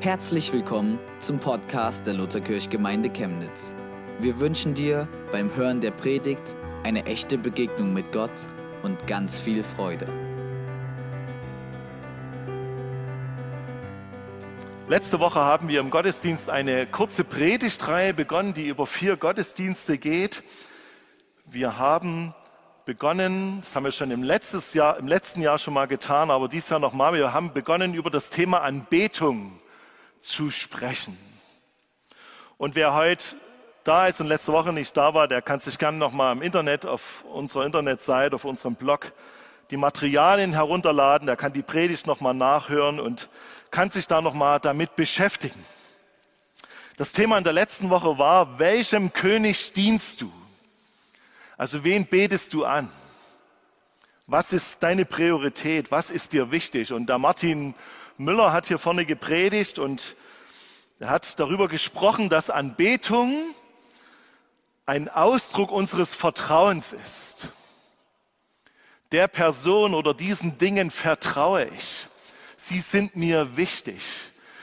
Herzlich willkommen zum Podcast der Lutherkirchgemeinde Chemnitz. Wir wünschen dir beim Hören der Predigt eine echte Begegnung mit Gott und ganz viel Freude. Letzte Woche haben wir im Gottesdienst eine kurze Predigtreihe begonnen, die über vier Gottesdienste geht. Wir haben begonnen, das haben wir schon im, letztes Jahr, im letzten Jahr schon mal getan, aber dieses Jahr nochmal, wir haben begonnen über das Thema Anbetung zu sprechen. Und wer heute da ist und letzte Woche nicht da war, der kann sich gerne nochmal im Internet, auf unserer Internetseite, auf unserem Blog, die Materialien herunterladen. Der kann die Predigt nochmal nachhören und kann sich da nochmal damit beschäftigen. Das Thema in der letzten Woche war, welchem König dienst du? Also wen betest du an? Was ist deine Priorität? Was ist dir wichtig? Und der Martin Müller hat hier vorne gepredigt und er hat darüber gesprochen, dass Anbetung ein Ausdruck unseres Vertrauens ist. Der Person oder diesen Dingen vertraue ich. Sie sind mir wichtig.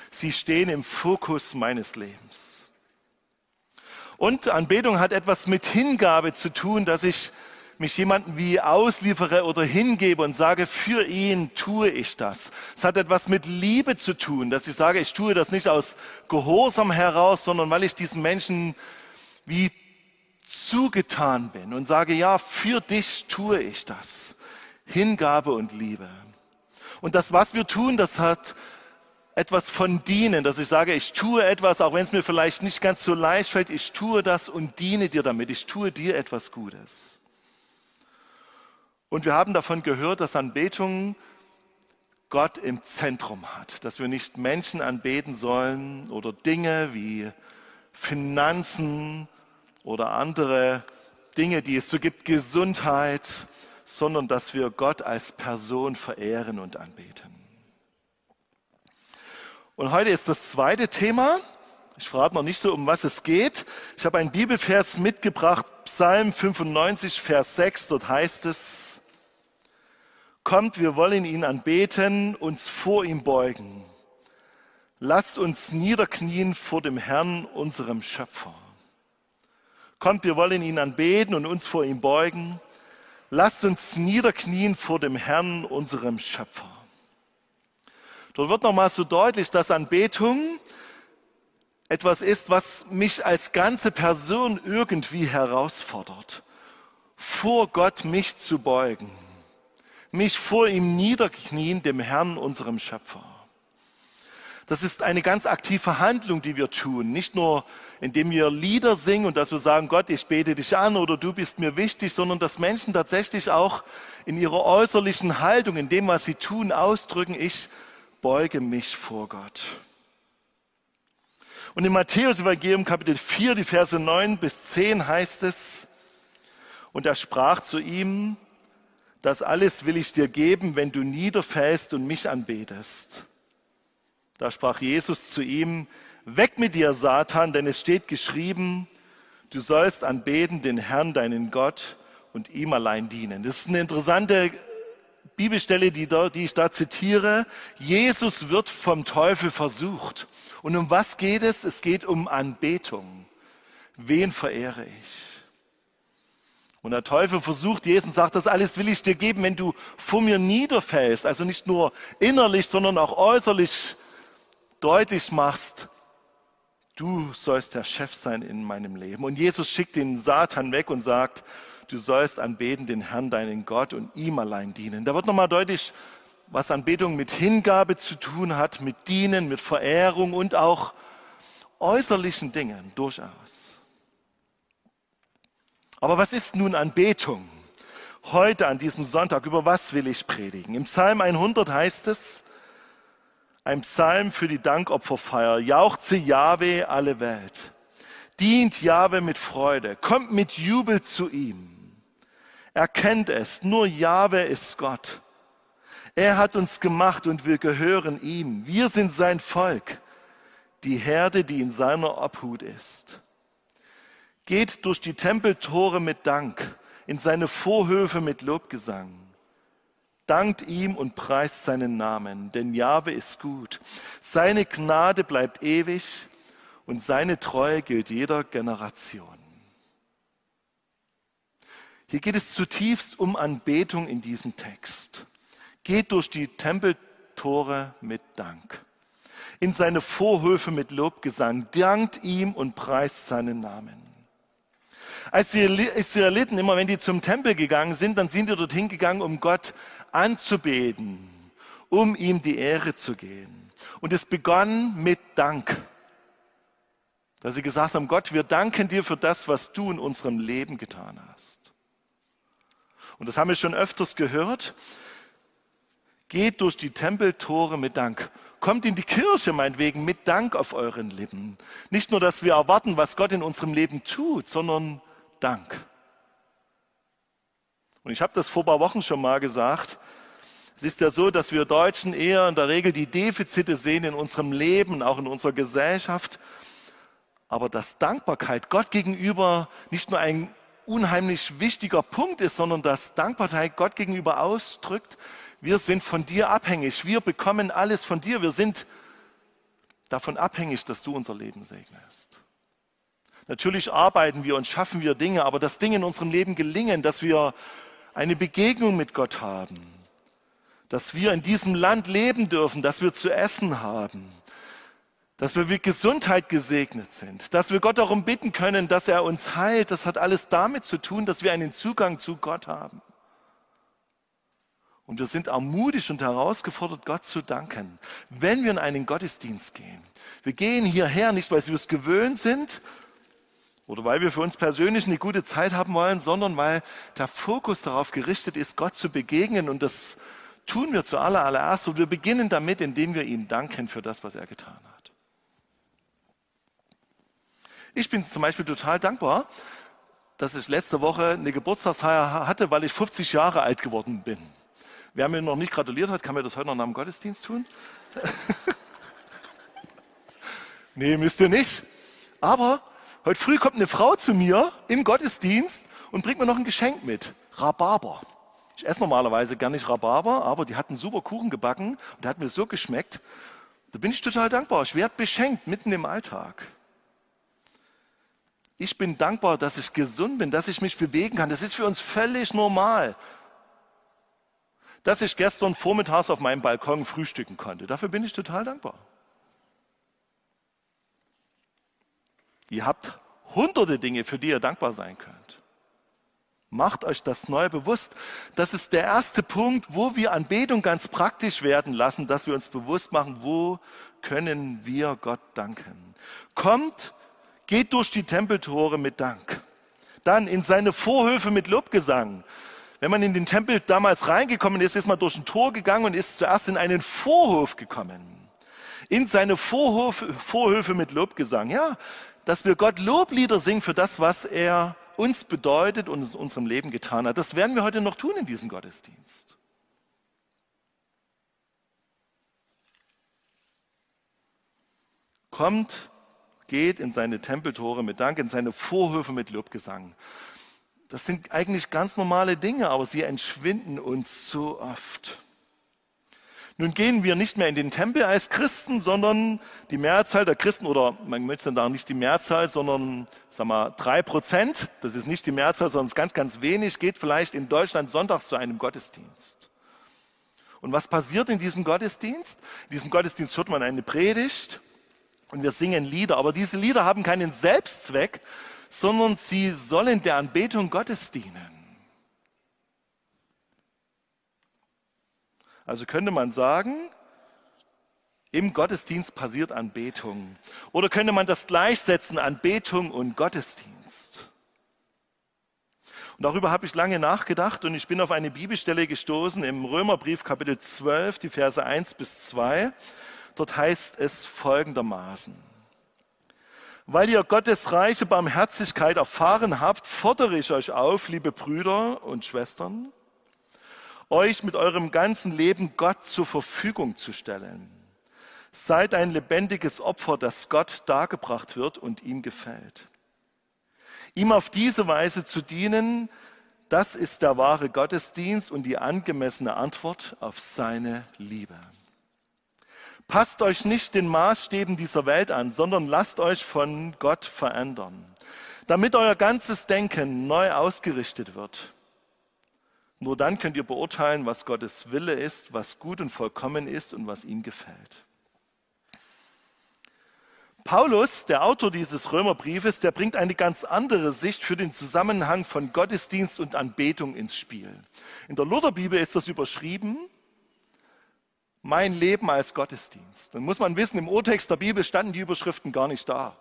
Sie stehen im Fokus meines Lebens. Und Anbetung hat etwas mit Hingabe zu tun, dass ich mich jemanden wie ausliefere oder hingebe und sage, für ihn tue ich das. Es hat etwas mit Liebe zu tun, dass ich sage, ich tue das nicht aus Gehorsam heraus, sondern weil ich diesen Menschen wie zugetan bin und sage, ja, für dich tue ich das. Hingabe und Liebe. Und das, was wir tun, das hat etwas von dienen, dass ich sage, ich tue etwas, auch wenn es mir vielleicht nicht ganz so leicht fällt, ich tue das und diene dir damit. Ich tue dir etwas Gutes. Und wir haben davon gehört, dass Anbetung Gott im Zentrum hat, dass wir nicht Menschen anbeten sollen oder Dinge wie Finanzen oder andere Dinge, die es so gibt, Gesundheit, sondern dass wir Gott als Person verehren und anbeten. Und heute ist das zweite Thema. Ich frage noch nicht so, um was es geht. Ich habe einen Bibelvers mitgebracht, Psalm 95, Vers 6. Dort heißt es, Kommt, wir wollen ihn anbeten, uns vor ihm beugen. Lasst uns niederknien vor dem Herrn, unserem Schöpfer. Kommt, wir wollen ihn anbeten und uns vor ihm beugen. Lasst uns niederknien vor dem Herrn, unserem Schöpfer. Dort wird nochmal so deutlich, dass Anbetung etwas ist, was mich als ganze Person irgendwie herausfordert, vor Gott mich zu beugen mich vor ihm niederknien, dem Herrn, unserem Schöpfer. Das ist eine ganz aktive Handlung, die wir tun. Nicht nur, indem wir Lieder singen und dass wir sagen, Gott, ich bete dich an oder du bist mir wichtig, sondern dass Menschen tatsächlich auch in ihrer äußerlichen Haltung, in dem, was sie tun, ausdrücken, ich beuge mich vor Gott. Und im Matthäus Evangelium Kapitel 4, die Verse 9 bis 10 heißt es, und er sprach zu ihm, das alles will ich dir geben, wenn du niederfällst und mich anbetest. Da sprach Jesus zu ihm, weg mit dir, Satan, denn es steht geschrieben, du sollst anbeten den Herrn, deinen Gott, und ihm allein dienen. Das ist eine interessante Bibelstelle, die, da, die ich da zitiere. Jesus wird vom Teufel versucht. Und um was geht es? Es geht um Anbetung. Wen verehre ich? Und der Teufel versucht Jesus sagt, das alles will ich dir geben, wenn du vor mir niederfällst. Also nicht nur innerlich, sondern auch äußerlich deutlich machst, du sollst der Chef sein in meinem Leben. Und Jesus schickt den Satan weg und sagt, du sollst anbeten den Herrn, deinen Gott und ihm allein dienen. Da wird nochmal deutlich, was Anbetung mit Hingabe zu tun hat, mit Dienen, mit Verehrung und auch äußerlichen Dingen durchaus. Aber was ist nun Anbetung? Heute an diesem Sonntag, über was will ich predigen? Im Psalm 100 heißt es, ein Psalm für die Dankopferfeier. Jauchze Jahwe alle Welt. Dient Jahwe mit Freude. Kommt mit Jubel zu ihm. Erkennt es, nur Jahwe ist Gott. Er hat uns gemacht und wir gehören ihm. Wir sind sein Volk, die Herde, die in seiner Obhut ist. Geht durch die Tempeltore mit Dank, in seine Vorhöfe mit Lobgesang. Dankt ihm und preist seinen Namen, denn Jahwe ist gut. Seine Gnade bleibt ewig und seine Treue gilt jeder Generation. Hier geht es zutiefst um Anbetung in diesem Text. Geht durch die Tempeltore mit Dank, in seine Vorhöfe mit Lobgesang, dankt ihm und preist seinen Namen. Als die Israeliten, immer wenn die zum Tempel gegangen sind, dann sind die dorthin gegangen, um Gott anzubeten, um ihm die Ehre zu geben. Und es begann mit Dank. Dass sie gesagt haben, Gott, wir danken dir für das, was du in unserem Leben getan hast. Und das haben wir schon öfters gehört. Geht durch die Tempeltore mit Dank. Kommt in die Kirche meinetwegen mit Dank auf euren Lippen. Nicht nur, dass wir erwarten, was Gott in unserem Leben tut, sondern Dank. Und ich habe das vor ein paar Wochen schon mal gesagt. Es ist ja so, dass wir Deutschen eher in der Regel die Defizite sehen in unserem Leben, auch in unserer Gesellschaft. Aber dass Dankbarkeit Gott gegenüber nicht nur ein unheimlich wichtiger Punkt ist, sondern dass Dankbarkeit Gott gegenüber ausdrückt, wir sind von dir abhängig, wir bekommen alles von dir, wir sind davon abhängig, dass du unser Leben segnest. Natürlich arbeiten wir und schaffen wir Dinge, aber dass Dinge in unserem Leben gelingen, dass wir eine Begegnung mit Gott haben, dass wir in diesem Land leben dürfen, dass wir zu essen haben, dass wir mit Gesundheit gesegnet sind, dass wir Gott darum bitten können, dass er uns heilt. Das hat alles damit zu tun, dass wir einen Zugang zu Gott haben. Und wir sind ermutigt und herausgefordert, Gott zu danken, wenn wir in einen Gottesdienst gehen. Wir gehen hierher nicht, weil wir es gewöhnt sind, oder weil wir für uns persönlich eine gute Zeit haben wollen, sondern weil der Fokus darauf gerichtet ist, Gott zu begegnen. Und das tun wir zuallererst. Und wir beginnen damit, indem wir ihm danken für das, was er getan hat. Ich bin zum Beispiel total dankbar, dass ich letzte Woche eine Geburtstagsfeier hatte, weil ich 50 Jahre alt geworden bin. Wer mir noch nicht gratuliert hat, kann mir das heute noch nach dem Gottesdienst tun. nee, müsst ihr nicht. Aber Heute früh kommt eine Frau zu mir im Gottesdienst und bringt mir noch ein Geschenk mit. Rhabarber. Ich esse normalerweise gar nicht Rhabarber, aber die hat einen super Kuchen gebacken und der hat mir so geschmeckt. Da bin ich total dankbar. Ich werde beschenkt mitten im Alltag. Ich bin dankbar, dass ich gesund bin, dass ich mich bewegen kann. Das ist für uns völlig normal. Dass ich gestern vormittags auf meinem Balkon frühstücken konnte. Dafür bin ich total dankbar. Ihr habt hunderte Dinge, für die ihr dankbar sein könnt. Macht euch das neu bewusst. Das ist der erste Punkt, wo wir Anbetung ganz praktisch werden lassen, dass wir uns bewusst machen, wo können wir Gott danken. Kommt, geht durch die Tempeltore mit Dank. Dann in seine Vorhöfe mit Lobgesang. Wenn man in den Tempel damals reingekommen ist, ist man durch ein Tor gegangen und ist zuerst in einen Vorhof gekommen. In seine Vorhof, Vorhöfe mit Lobgesang. Ja, dass wir Gott Loblieder singen für das, was er uns bedeutet und in unserem Leben getan hat. Das werden wir heute noch tun in diesem Gottesdienst. Kommt, geht in seine Tempeltore mit Dank, in seine Vorhöfe mit Lobgesang. Das sind eigentlich ganz normale Dinge, aber sie entschwinden uns so oft. Nun gehen wir nicht mehr in den Tempel als Christen, sondern die Mehrzahl der Christen, oder man möchte da nicht die Mehrzahl, sondern sag mal, drei Prozent, das ist nicht die Mehrzahl, sondern es ist ganz, ganz wenig, geht vielleicht in Deutschland sonntags zu einem Gottesdienst. Und was passiert in diesem Gottesdienst? In diesem Gottesdienst hört man eine Predigt und wir singen Lieder. Aber diese Lieder haben keinen Selbstzweck, sondern sie sollen der Anbetung Gottes dienen. Also könnte man sagen, im Gottesdienst passiert Anbetung. Oder könnte man das gleichsetzen, Anbetung und Gottesdienst? Und darüber habe ich lange nachgedacht und ich bin auf eine Bibelstelle gestoßen im Römerbrief Kapitel 12, die Verse 1 bis 2. Dort heißt es folgendermaßen. Weil ihr Gottes reiche Barmherzigkeit erfahren habt, fordere ich euch auf, liebe Brüder und Schwestern, euch mit eurem ganzen Leben Gott zur Verfügung zu stellen. Seid ein lebendiges Opfer, das Gott dargebracht wird und ihm gefällt. Ihm auf diese Weise zu dienen, Das ist der wahre Gottesdienst und die angemessene Antwort auf seine Liebe. Passt euch nicht den Maßstäben dieser Welt an, sondern lasst euch von Gott verändern, damit euer ganzes Denken neu ausgerichtet wird. Nur dann könnt ihr beurteilen, was Gottes Wille ist, was gut und vollkommen ist und was ihm gefällt. Paulus, der Autor dieses Römerbriefes, der bringt eine ganz andere Sicht für den Zusammenhang von Gottesdienst und Anbetung ins Spiel. In der Lutherbibel ist das überschrieben, mein Leben als Gottesdienst. Dann muss man wissen, im Urtext der Bibel standen die Überschriften gar nicht da,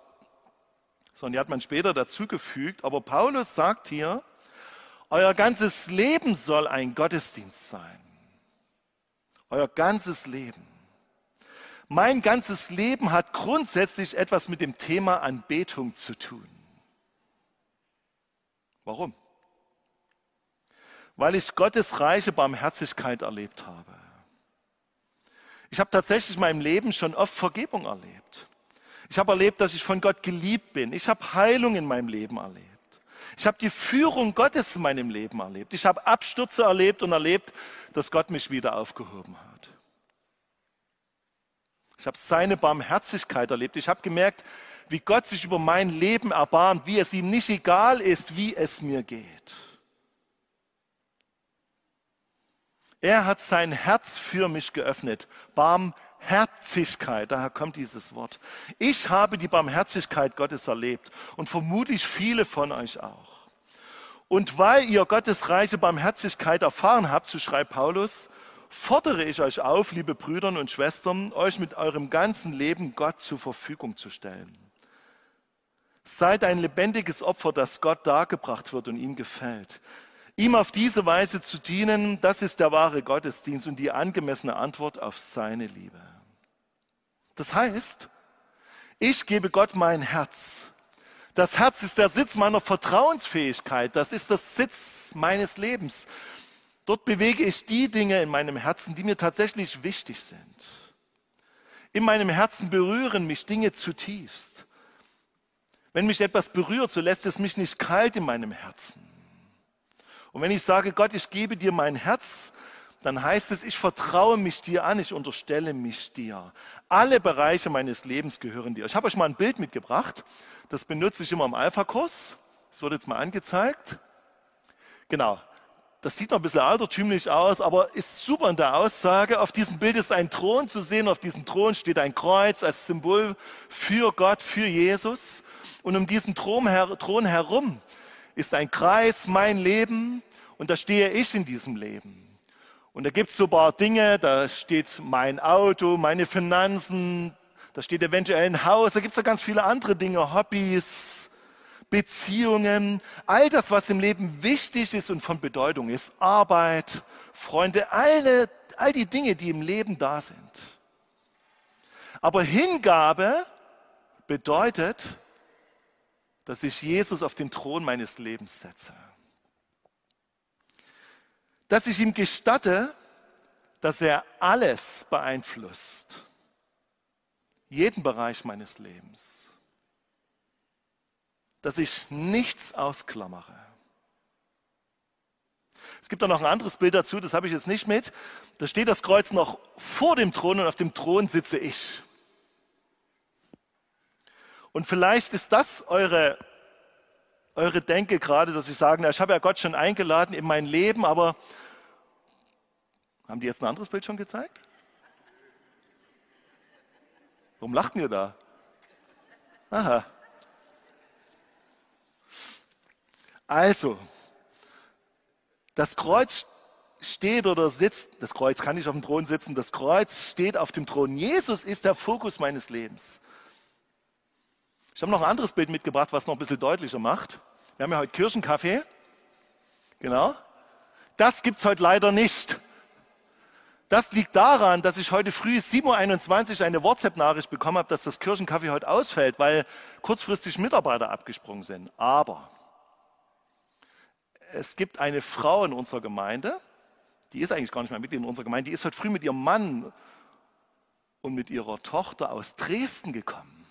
sondern die hat man später dazugefügt. Aber Paulus sagt hier, euer ganzes Leben soll ein Gottesdienst sein. Euer ganzes Leben. Mein ganzes Leben hat grundsätzlich etwas mit dem Thema Anbetung zu tun. Warum? Weil ich Gottes reiche Barmherzigkeit erlebt habe. Ich habe tatsächlich in meinem Leben schon oft Vergebung erlebt. Ich habe erlebt, dass ich von Gott geliebt bin. Ich habe Heilung in meinem Leben erlebt. Ich habe die Führung Gottes in meinem Leben erlebt. Ich habe Abstürze erlebt und erlebt, dass Gott mich wieder aufgehoben hat. Ich habe seine Barmherzigkeit erlebt. Ich habe gemerkt, wie Gott sich über mein Leben erbarmt, wie es ihm nicht egal ist, wie es mir geht. Er hat sein Herz für mich geöffnet. Barmherzigkeit, daher kommt dieses Wort. Ich habe die Barmherzigkeit Gottes erlebt und vermutlich viele von euch auch. Und weil ihr Gottes reiche Barmherzigkeit erfahren habt, so schreibt Paulus, fordere ich euch auf, liebe Brüder und Schwestern, euch mit eurem ganzen Leben Gott zur Verfügung zu stellen. Seid ein lebendiges Opfer, das Gott dargebracht wird und ihm gefällt. Ihm auf diese Weise zu dienen, das ist der wahre Gottesdienst und die angemessene Antwort auf seine Liebe. Das heißt, ich gebe Gott mein Herz. Das Herz ist der Sitz meiner Vertrauensfähigkeit. Das ist das Sitz meines Lebens. Dort bewege ich die Dinge in meinem Herzen, die mir tatsächlich wichtig sind. In meinem Herzen berühren mich Dinge zutiefst. Wenn mich etwas berührt, so lässt es mich nicht kalt in meinem Herzen. Und wenn ich sage, Gott, ich gebe dir mein Herz, dann heißt es, ich vertraue mich dir an, ich unterstelle mich dir. Alle Bereiche meines Lebens gehören dir. Ich habe euch mal ein Bild mitgebracht, das benutze ich immer im Alpha-Kurs. Das wird jetzt mal angezeigt. Genau, das sieht noch ein bisschen altertümlich aus, aber ist super in der Aussage. Auf diesem Bild ist ein Thron zu sehen. Auf diesem Thron steht ein Kreuz als Symbol für Gott, für Jesus. Und um diesen Thron, herum ist ein Kreis, mein Leben. Und da stehe ich in diesem Leben. Und da gibt es so ein paar Dinge, da steht mein Auto, meine Finanzen, da steht eventuell ein Haus, da gibt es ganz viele andere Dinge, Hobbys, Beziehungen, all das, was im Leben wichtig ist und von Bedeutung ist, Arbeit, Freunde, alle, all die Dinge, die im Leben da sind. Aber Hingabe bedeutet, dass ich Jesus auf den Thron meines Lebens setze. Dass ich ihm gestatte, dass er alles beeinflusst. Jeden Bereich meines Lebens dass ich nichts ausklammere. Es gibt da noch ein anderes Bild dazu, das habe ich jetzt nicht mit. Da steht das Kreuz noch vor dem Thron und auf dem Thron sitze ich. Und vielleicht ist das eure, eure Denke gerade, dass Sie sagen, ich habe ja Gott schon eingeladen in mein Leben, aber haben die jetzt ein anderes Bild schon gezeigt? Warum lachten ihr da? Aha, Also, das Kreuz steht oder sitzt, das Kreuz kann nicht auf dem Thron sitzen, das Kreuz steht auf dem Thron. Jesus ist der Fokus meines Lebens. Ich habe noch ein anderes Bild mitgebracht, was noch ein bisschen deutlicher macht. Wir haben ja heute Kirchenkaffee. Genau. Das gibt es heute leider nicht. Das liegt daran, dass ich heute früh 7.21 Uhr eine WhatsApp-Nachricht bekommen habe, dass das Kirchenkaffee heute ausfällt, weil kurzfristig Mitarbeiter abgesprungen sind. Aber es gibt eine Frau in unserer Gemeinde, die ist eigentlich gar nicht mehr Mitglied in unserer Gemeinde, die ist heute früh mit ihrem Mann und mit ihrer Tochter aus Dresden gekommen.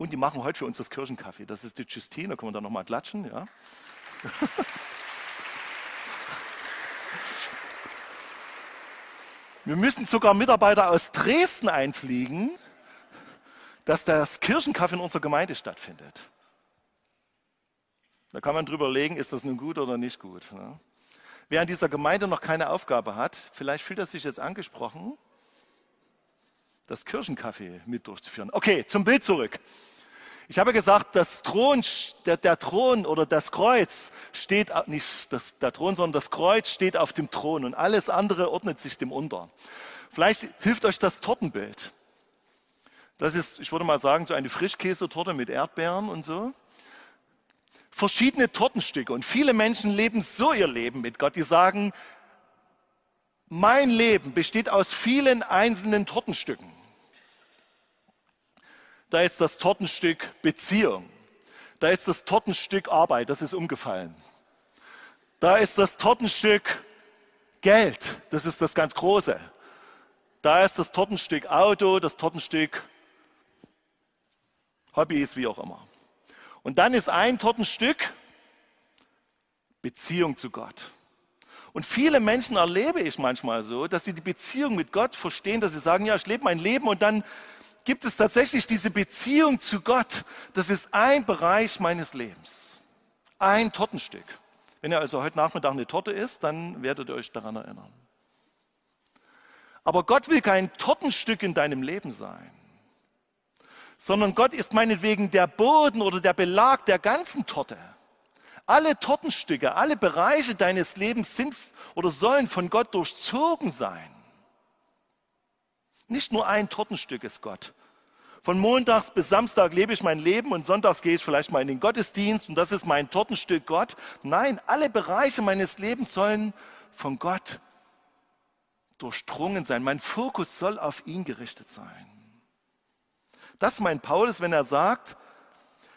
Und die machen heute für uns das Kirchenkaffee. Das ist die Justine, da können wir dann nochmal klatschen. Ja. Wir müssen sogar Mitarbeiter aus Dresden einfliegen, dass das Kirchenkaffee in unserer Gemeinde stattfindet. Da kann man drüber legen, ist das nun gut oder nicht gut. Ne? Wer in dieser Gemeinde noch keine Aufgabe hat, vielleicht fühlt er sich jetzt angesprochen, das Kirchenkaffee mit durchzuführen. Okay, zum Bild zurück. Ich habe gesagt, das Thron, der, der Thron oder das Kreuz steht, nicht das, der Thron, sondern das Kreuz steht auf dem Thron und alles andere ordnet sich dem unter. Vielleicht hilft euch das Tortenbild. Das ist, ich würde mal sagen, so eine Frischkäsetorte mit Erdbeeren und so. Verschiedene Tortenstücke. Und viele Menschen leben so ihr Leben mit Gott. Die sagen, mein Leben besteht aus vielen einzelnen Tortenstücken. Da ist das Tortenstück Beziehung. Da ist das Tortenstück Arbeit, das ist umgefallen. Da ist das Tortenstück Geld, das ist das ganz große. Da ist das Tortenstück Auto, das Tortenstück Hobbys, wie auch immer. Und dann ist ein Tortenstück Beziehung zu Gott. Und viele Menschen erlebe ich manchmal so, dass sie die Beziehung mit Gott verstehen, dass sie sagen, ja, ich lebe mein Leben und dann gibt es tatsächlich diese Beziehung zu Gott. Das ist ein Bereich meines Lebens. Ein Tortenstück. Wenn ihr also heute Nachmittag eine Torte isst, dann werdet ihr euch daran erinnern. Aber Gott will kein Tortenstück in deinem Leben sein, sondern Gott ist meinetwegen der Boden oder der Belag der ganzen Torte. Alle Tortenstücke, alle Bereiche deines Lebens sind oder sollen von Gott durchzogen sein. Nicht nur ein Tortenstück ist Gott. Von montags bis Samstag lebe ich mein Leben und sonntags gehe ich vielleicht mal in den Gottesdienst und das ist mein Tortenstück Gott. Nein, alle Bereiche meines Lebens sollen von Gott durchdrungen sein. Mein Fokus soll auf ihn gerichtet sein. Das meint Paulus, wenn er sagt,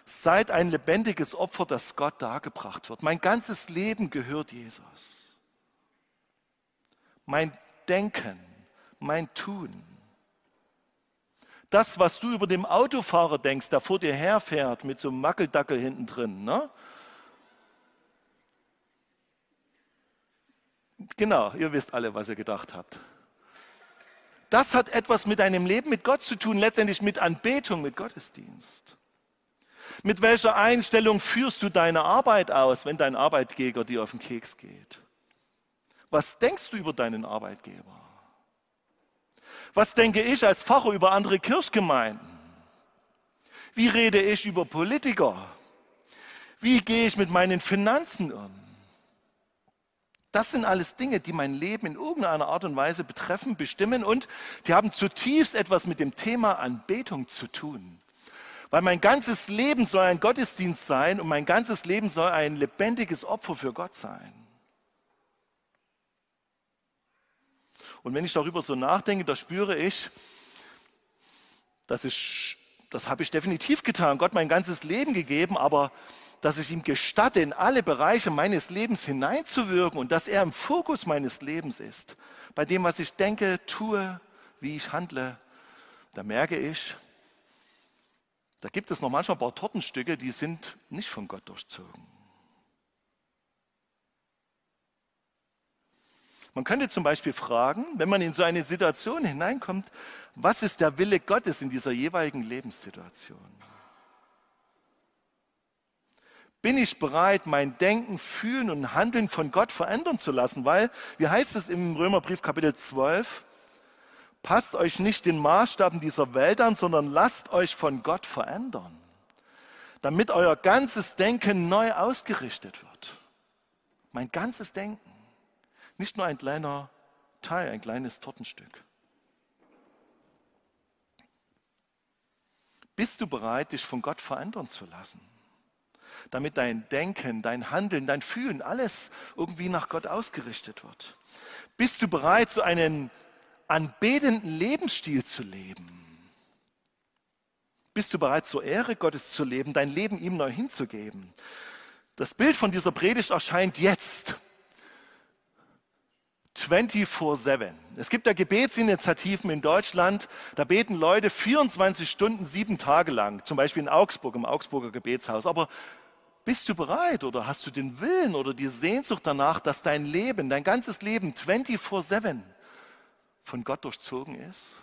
seid ein lebendiges Opfer, das Gott dargebracht wird. Mein ganzes Leben gehört Jesus. Mein Denken, mein Tun, das, was du über dem Autofahrer denkst, der vor dir herfährt mit so einem Mackeldackel hinten drin. Ne? Genau, ihr wisst alle, was ihr gedacht habt. Das hat etwas mit deinem Leben mit Gott zu tun, letztendlich mit Anbetung, mit Gottesdienst. Mit welcher Einstellung führst du deine Arbeit aus, wenn dein Arbeitgeber dir auf den Keks geht? Was denkst du über deinen Arbeitgeber? Was denke ich als Pfarrer über andere Kirchgemeinden? Wie rede ich über Politiker? Wie gehe ich mit meinen Finanzen um? Das sind alles Dinge, die mein Leben in irgendeiner Art und Weise betreffen, bestimmen und die haben zutiefst etwas mit dem Thema Anbetung zu tun. Weil mein ganzes Leben soll ein Gottesdienst sein und mein ganzes Leben soll ein lebendiges Opfer für Gott sein. Und wenn ich darüber so nachdenke, da spüre ich, dass ich, das habe ich definitiv getan, Gott mein ganzes Leben gegeben, aber dass ich ihm gestatte, in alle Bereiche meines Lebens hineinzuwirken und dass er im Fokus meines Lebens ist, bei dem, was ich denke, tue, wie ich handle, da merke ich, da gibt es noch manchmal ein paar Tortenstücke, die sind nicht von Gott durchzogen. Man könnte zum Beispiel fragen, wenn man in so eine Situation hineinkommt, was ist der Wille Gottes in dieser jeweiligen Lebenssituation? Bin ich bereit, mein Denken, Fühlen und Handeln von Gott verändern zu lassen? Weil, wie heißt es im Römerbrief Kapitel 12, passt euch nicht den Maßstaben dieser Welt an, sondern lasst euch von Gott verändern, damit euer ganzes Denken neu ausgerichtet wird. Mein ganzes Denken. Nicht nur ein kleiner Teil, ein kleines Tortenstück. Bist du bereit, dich von Gott verändern zu lassen? Damit dein Denken, dein Handeln, dein Fühlen, alles irgendwie nach Gott ausgerichtet wird. Bist du bereit, so einen anbetenden Lebensstil zu leben? Bist du bereit, zur Ehre Gottes zu leben, dein Leben ihm neu hinzugeben? Das Bild von dieser Predigt erscheint jetzt 24-7. Es gibt ja Gebetsinitiativen in Deutschland, da beten Leute 24 Stunden, sieben Tage lang, zum Beispiel in Augsburg, im Augsburger Gebetshaus. Aber bist du bereit oder hast du den Willen oder die Sehnsucht danach, dass dein Leben, dein ganzes Leben 24-7 von Gott durchzogen ist?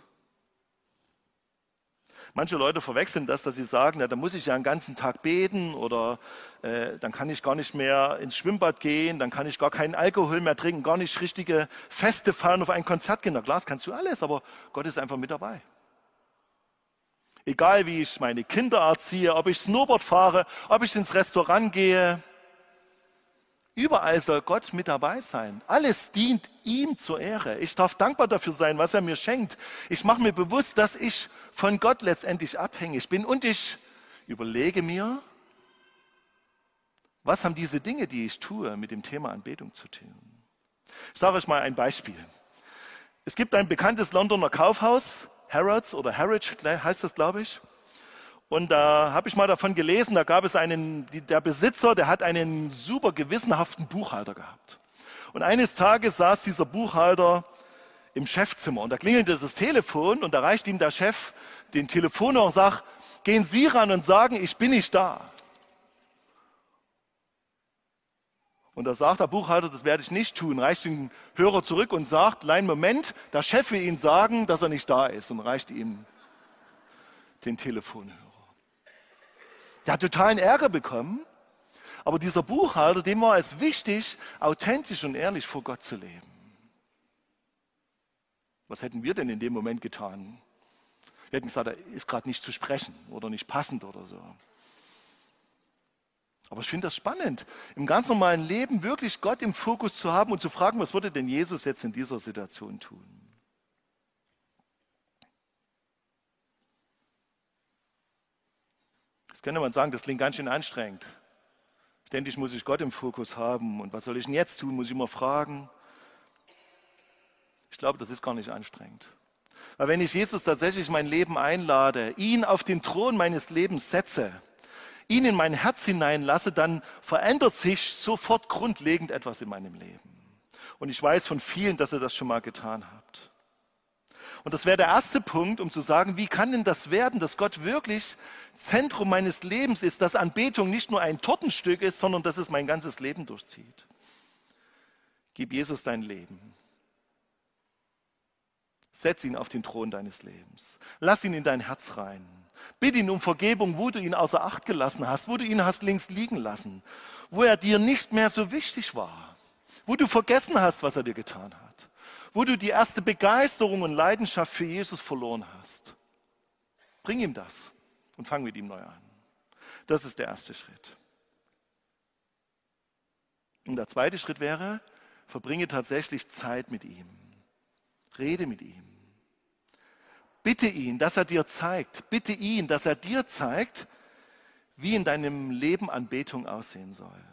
Manche Leute verwechseln das, dass sie sagen, na, da muss ich ja einen ganzen Tag beten oder äh, dann kann ich gar nicht mehr ins Schwimmbad gehen, dann kann ich gar keinen Alkohol mehr trinken, gar nicht richtige Feste feiern, auf ein Konzert gehen. Na klar, das kannst du alles, aber Gott ist einfach mit dabei. Egal wie ich meine Kinder erziehe, ob ich Snowboard fahre, ob ich ins Restaurant gehe, Überall soll Gott mit dabei sein. Alles dient ihm zur Ehre. Ich darf dankbar dafür sein, was er mir schenkt. Ich mache mir bewusst, dass ich von Gott letztendlich abhängig bin und ich überlege mir, was haben diese Dinge, die ich tue, mit dem Thema Anbetung zu tun. Ich sage euch mal ein Beispiel. Es gibt ein bekanntes Londoner Kaufhaus, Harrods oder Harwich heißt das, glaube ich. Und da habe ich mal davon gelesen, da gab es einen, der Besitzer, der hat einen super gewissenhaften Buchhalter gehabt. Und eines Tages saß dieser Buchhalter im Chefzimmer und da klingelte das Telefon und da reicht ihm der Chef den Telefonhörer und sagt, gehen Sie ran und sagen, ich bin nicht da. Und da sagt der Buchhalter, das werde ich nicht tun, reicht den Hörer zurück und sagt, kleinen Moment, der Chef will Ihnen sagen, dass er nicht da ist und reicht ihm den Telefonhörer. Der hat totalen Ärger bekommen. Aber dieser Buchhalter, dem war es wichtig, authentisch und ehrlich vor Gott zu leben. Was hätten wir denn in dem Moment getan? Wir hätten gesagt, er ist gerade nicht zu sprechen oder nicht passend oder so. Aber ich finde das spannend, im ganz normalen Leben wirklich Gott im Fokus zu haben und zu fragen, was würde denn Jesus jetzt in dieser Situation tun? Jetzt könnte man sagen, das klingt ganz schön anstrengend. Ständig muss ich Gott im Fokus haben. Und was soll ich denn jetzt tun? Muss ich immer fragen. Ich glaube, das ist gar nicht anstrengend. Weil wenn ich Jesus tatsächlich mein Leben einlade, ihn auf den Thron meines Lebens setze, ihn in mein Herz hineinlasse, dann verändert sich sofort grundlegend etwas in meinem Leben. Und ich weiß von vielen, dass ihr das schon mal getan habt. Und das wäre der erste Punkt, um zu sagen, wie kann denn das werden, dass Gott wirklich Zentrum meines Lebens ist, dass Anbetung nicht nur ein Tortenstück ist, sondern dass es mein ganzes Leben durchzieht. Gib Jesus dein Leben. Setz ihn auf den Thron deines Lebens. Lass ihn in dein Herz rein. Bitte ihn um Vergebung, wo du ihn außer Acht gelassen hast, wo du ihn hast links liegen lassen, wo er dir nicht mehr so wichtig war, wo du vergessen hast, was er dir getan hat, wo du die erste Begeisterung und Leidenschaft für Jesus verloren hast. Bring ihm das und fang mit ihm neu an. Das ist der erste Schritt. Und der zweite Schritt wäre, verbringe tatsächlich Zeit mit ihm. Rede mit ihm. Bitte ihn, dass er dir zeigt. Bitte ihn, dass er dir zeigt, wie in deinem Leben Anbetung aussehen soll.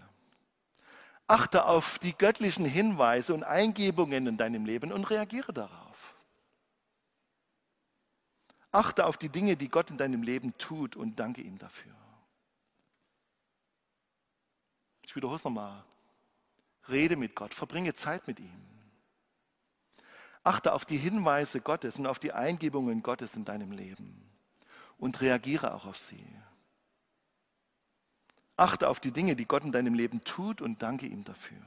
Achte auf die göttlichen Hinweise und Eingebungen in deinem Leben und reagiere darauf. Achte auf die Dinge, die Gott in deinem Leben tut und danke ihm dafür. Ich wiederhole es nochmal. Rede mit Gott, verbringe Zeit mit ihm. Achte auf die Hinweise Gottes und auf die Eingebungen Gottes in deinem Leben und reagiere auch auf sie. Achte auf die Dinge, die Gott in deinem Leben tut und danke ihm dafür.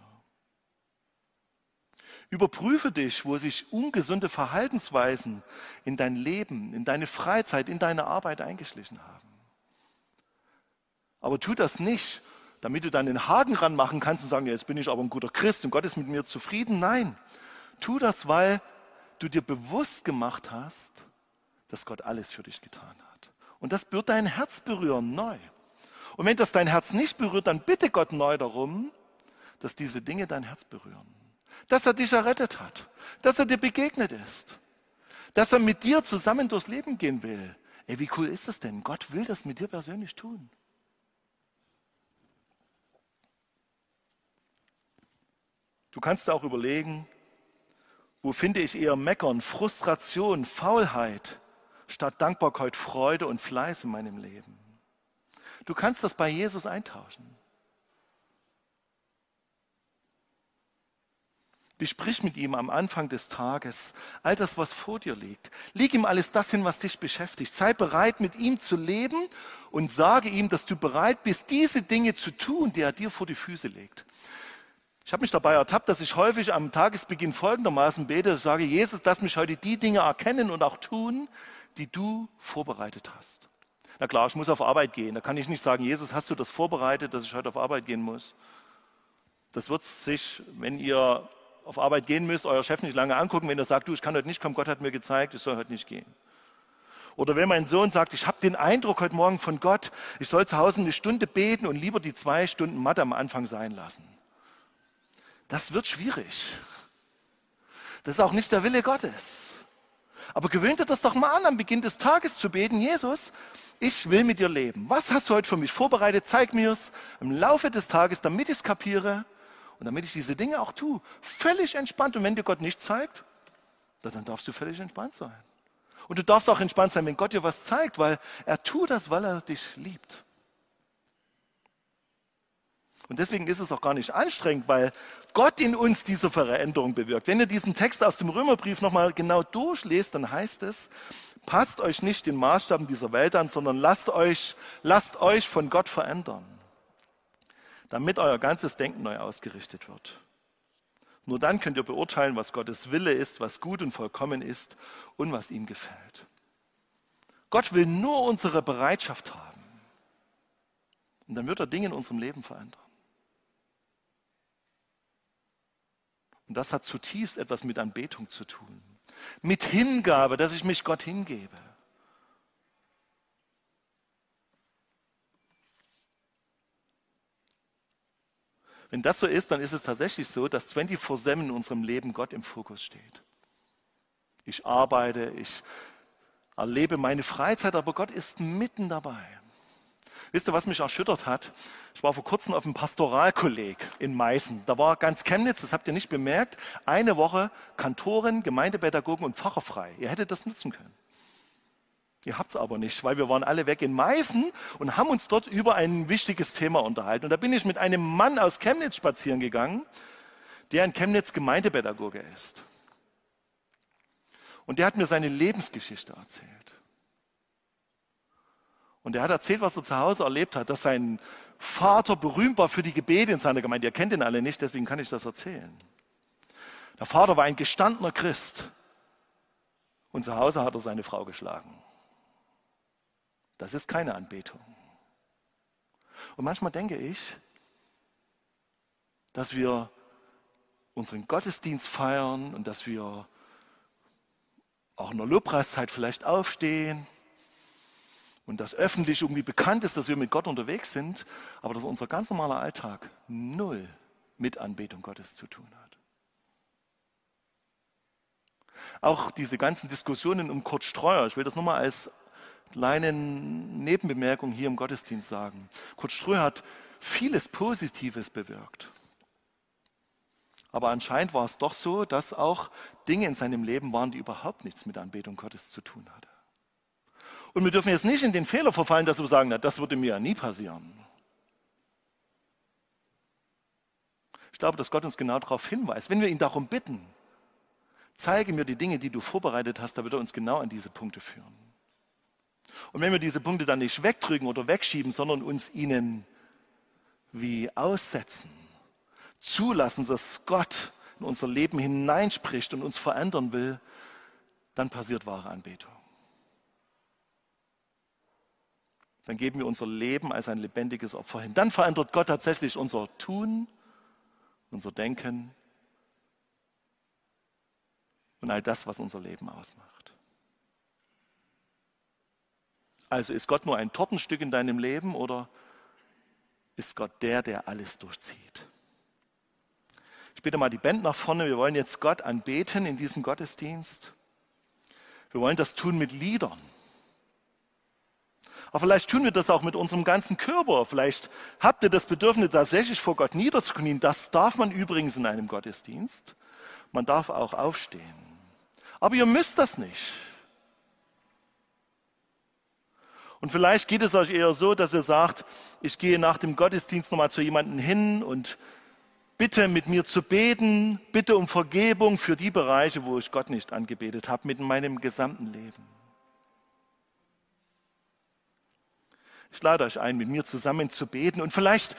Überprüfe dich, wo sich ungesunde Verhaltensweisen in dein Leben, in deine Freizeit, in deine Arbeit eingeschlichen haben. Aber tu das nicht, damit du dann den Haken ranmachen kannst und sagen, ja, jetzt bin ich aber ein guter Christ und Gott ist mit mir zufrieden. Nein, tu das, weil du dir bewusst gemacht hast, dass Gott alles für dich getan hat. Und das wird dein Herz berühren, neu. Und wenn das dein Herz nicht berührt, dann bitte Gott neu darum, dass diese Dinge dein Herz berühren dass er dich errettet hat, dass er dir begegnet ist, dass er mit dir zusammen durchs Leben gehen will. Ey, wie cool ist das denn? Gott will das mit dir persönlich tun. Du kannst auch überlegen, wo finde ich eher Meckern, Frustration, Faulheit statt Dankbarkeit, Freude und Fleiß in meinem Leben. Du kannst das bei Jesus eintauschen. Besprich mit ihm am Anfang des Tages all das, was vor dir liegt. Leg ihm alles das hin, was dich beschäftigt. Sei bereit, mit ihm zu leben und sage ihm, dass du bereit bist, diese Dinge zu tun, die er dir vor die Füße legt. Ich habe mich dabei ertappt, dass ich häufig am Tagesbeginn folgendermaßen bete, sage, Jesus, lass mich heute die Dinge erkennen und auch tun, die du vorbereitet hast. Na klar, ich muss auf Arbeit gehen. Da kann ich nicht sagen, Jesus, hast du das vorbereitet, dass ich heute auf Arbeit gehen muss? Das wird sich, wenn ihr auf Arbeit gehen müsst, euer Chef nicht lange angucken, wenn er sagt, du, ich kann heute nicht kommen, Gott hat mir gezeigt, ich soll heute nicht gehen. Oder wenn mein Sohn sagt, ich habe den Eindruck heute Morgen von Gott, ich soll zu Hause eine Stunde beten und lieber die zwei Stunden Mathe am Anfang sein lassen. Das wird schwierig. Das ist auch nicht der Wille Gottes. Aber gewöhnt dir das doch mal an, am Beginn des Tages zu beten, Jesus, ich will mit dir leben. Was hast du heute für mich vorbereitet? Zeig mir es im Laufe des Tages, damit ich es kapiere und damit ich diese Dinge auch tue. Völlig entspannt. Und wenn dir Gott nicht zeigt, dann darfst du völlig entspannt sein. Und du darfst auch entspannt sein, wenn Gott dir was zeigt, weil er tut das, weil er dich liebt. Und deswegen ist es auch gar nicht anstrengend, weil Gott in uns diese Veränderung bewirkt. Wenn ihr diesen Text aus dem Römerbrief nochmal genau durchlest, dann heißt es, passt euch nicht den Maßstaben dieser Welt an, sondern lasst euch, lasst euch von Gott verändern, damit euer ganzes Denken neu ausgerichtet wird. Nur dann könnt ihr beurteilen, was Gottes Wille ist, was gut und vollkommen ist und was ihm gefällt. Gott will nur unsere Bereitschaft haben. Und dann wird er Dinge in unserem Leben verändern. Und das hat zutiefst etwas mit Anbetung zu tun. Mit Hingabe, dass ich mich Gott hingebe. Wenn das so ist, dann ist es tatsächlich so, dass 24-7 in unserem Leben Gott im Fokus steht. Ich arbeite, ich erlebe meine Freizeit, aber Gott ist mitten dabei. Wisst ihr, was mich erschüttert hat? Ich war vor kurzem auf einem Pastoralkolleg in Meißen. Da war ganz Chemnitz, das habt ihr nicht bemerkt, eine Woche Kantoren, Gemeindepädagogen und Pfarrer frei. Ihr hättet das nutzen können. Ihr habt es aber nicht, weil wir waren alle weg in Meißen und haben uns dort über ein wichtiges Thema unterhalten. Und da bin ich mit einem Mann aus Chemnitz spazieren gegangen, der in Chemnitz Gemeindepädagoge ist. Und der hat mir seine Lebensgeschichte erzählt. Und er hat erzählt, was er zu Hause erlebt hat, dass sein Vater berühmt war für die Gebete in seiner Gemeinde. Ihr kennt ihn alle nicht, deswegen kann ich das erzählen. Der Vater war ein gestandener Christ. Und zu Hause hat er seine Frau geschlagen. Das ist keine Anbetung. Und manchmal denke ich, dass wir unseren Gottesdienst feiern und dass wir auch in der Lobpreiszeit vielleicht aufstehen und dass öffentlich irgendwie bekannt ist, dass wir mit Gott unterwegs sind, aber dass unser ganz normaler Alltag null mit Anbetung Gottes zu tun hat. Auch diese ganzen Diskussionen um Kurt Streuer, ich will das nur mal als kleine Nebenbemerkung hier im Gottesdienst sagen. Kurt Streuer hat vieles Positives bewirkt. Aber anscheinend war es doch so, dass auch Dinge in seinem Leben waren, die überhaupt nichts mit Anbetung Gottes zu tun hatten. Und wir dürfen jetzt nicht in den Fehler verfallen, dass wir sagen, na, das würde mir ja nie passieren. Ich glaube, dass Gott uns genau darauf hinweist. Wenn wir ihn darum bitten, zeige mir die Dinge, die du vorbereitet hast, da wird er uns genau an diese Punkte führen. Und wenn wir diese Punkte dann nicht wegdrücken oder wegschieben, sondern uns ihnen wie aussetzen, zulassen, dass Gott in unser Leben hineinspricht und uns verändern will, dann passiert wahre Anbetung. Dann geben wir unser Leben als ein lebendiges Opfer hin. Dann verändert Gott tatsächlich unser Tun, unser Denken und all das, was unser Leben ausmacht. Also ist Gott nur ein Tortenstück in deinem Leben oder ist Gott der, der alles durchzieht? Ich bitte mal die Band nach vorne. Wir wollen jetzt Gott anbeten in diesem Gottesdienst. Wir wollen das tun mit Liedern. Aber vielleicht tun wir das auch mit unserem ganzen Körper. Vielleicht habt ihr das Bedürfnis, tatsächlich vor Gott niederzuknien. Das darf man übrigens in einem Gottesdienst. Man darf auch aufstehen. Aber ihr müsst das nicht. Und vielleicht geht es euch eher so, dass ihr sagt, ich gehe nach dem Gottesdienst nochmal zu jemandem hin und bitte mit mir zu beten, bitte um Vergebung für die Bereiche, wo ich Gott nicht angebetet habe, mit meinem gesamten Leben. Ich lade euch ein, mit mir zusammen zu beten. Und vielleicht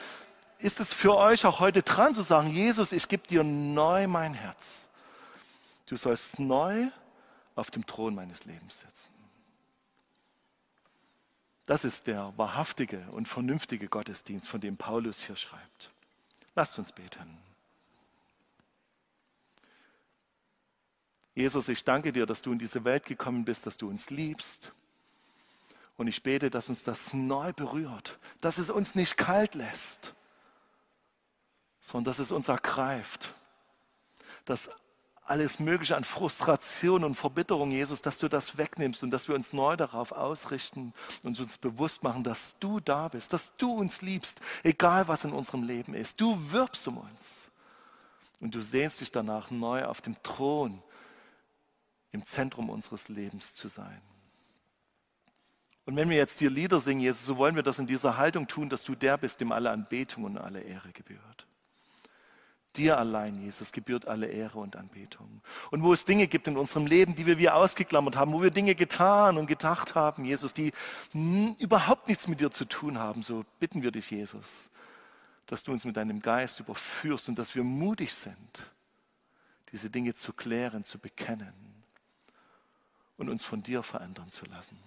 ist es für euch auch heute dran zu sagen, Jesus, ich gebe dir neu mein Herz. Du sollst neu auf dem Thron meines Lebens sitzen. Das ist der wahrhaftige und vernünftige Gottesdienst, von dem Paulus hier schreibt. Lasst uns beten. Jesus, ich danke dir, dass du in diese Welt gekommen bist, dass du uns liebst. Und ich bete, dass uns das neu berührt, dass es uns nicht kalt lässt, sondern dass es uns ergreift, dass alles Mögliche an Frustration und Verbitterung, Jesus, dass du das wegnimmst und dass wir uns neu darauf ausrichten und uns bewusst machen, dass du da bist, dass du uns liebst, egal was in unserem Leben ist. Du wirbst um uns. Und du sehnst dich danach, neu auf dem Thron im Zentrum unseres Lebens zu sein. Und wenn wir jetzt dir Lieder singen, Jesus, so wollen wir das in dieser Haltung tun, dass du der bist, dem alle Anbetung und alle Ehre gebührt. Dir allein, Jesus, gebührt alle Ehre und Anbetung. Und wo es Dinge gibt in unserem Leben, die wir wie ausgeklammert haben, wo wir Dinge getan und gedacht haben, Jesus, die überhaupt nichts mit dir zu tun haben, so bitten wir dich, Jesus, dass du uns mit deinem Geist überführst und dass wir mutig sind, diese Dinge zu klären, zu bekennen und uns von dir verändern zu lassen.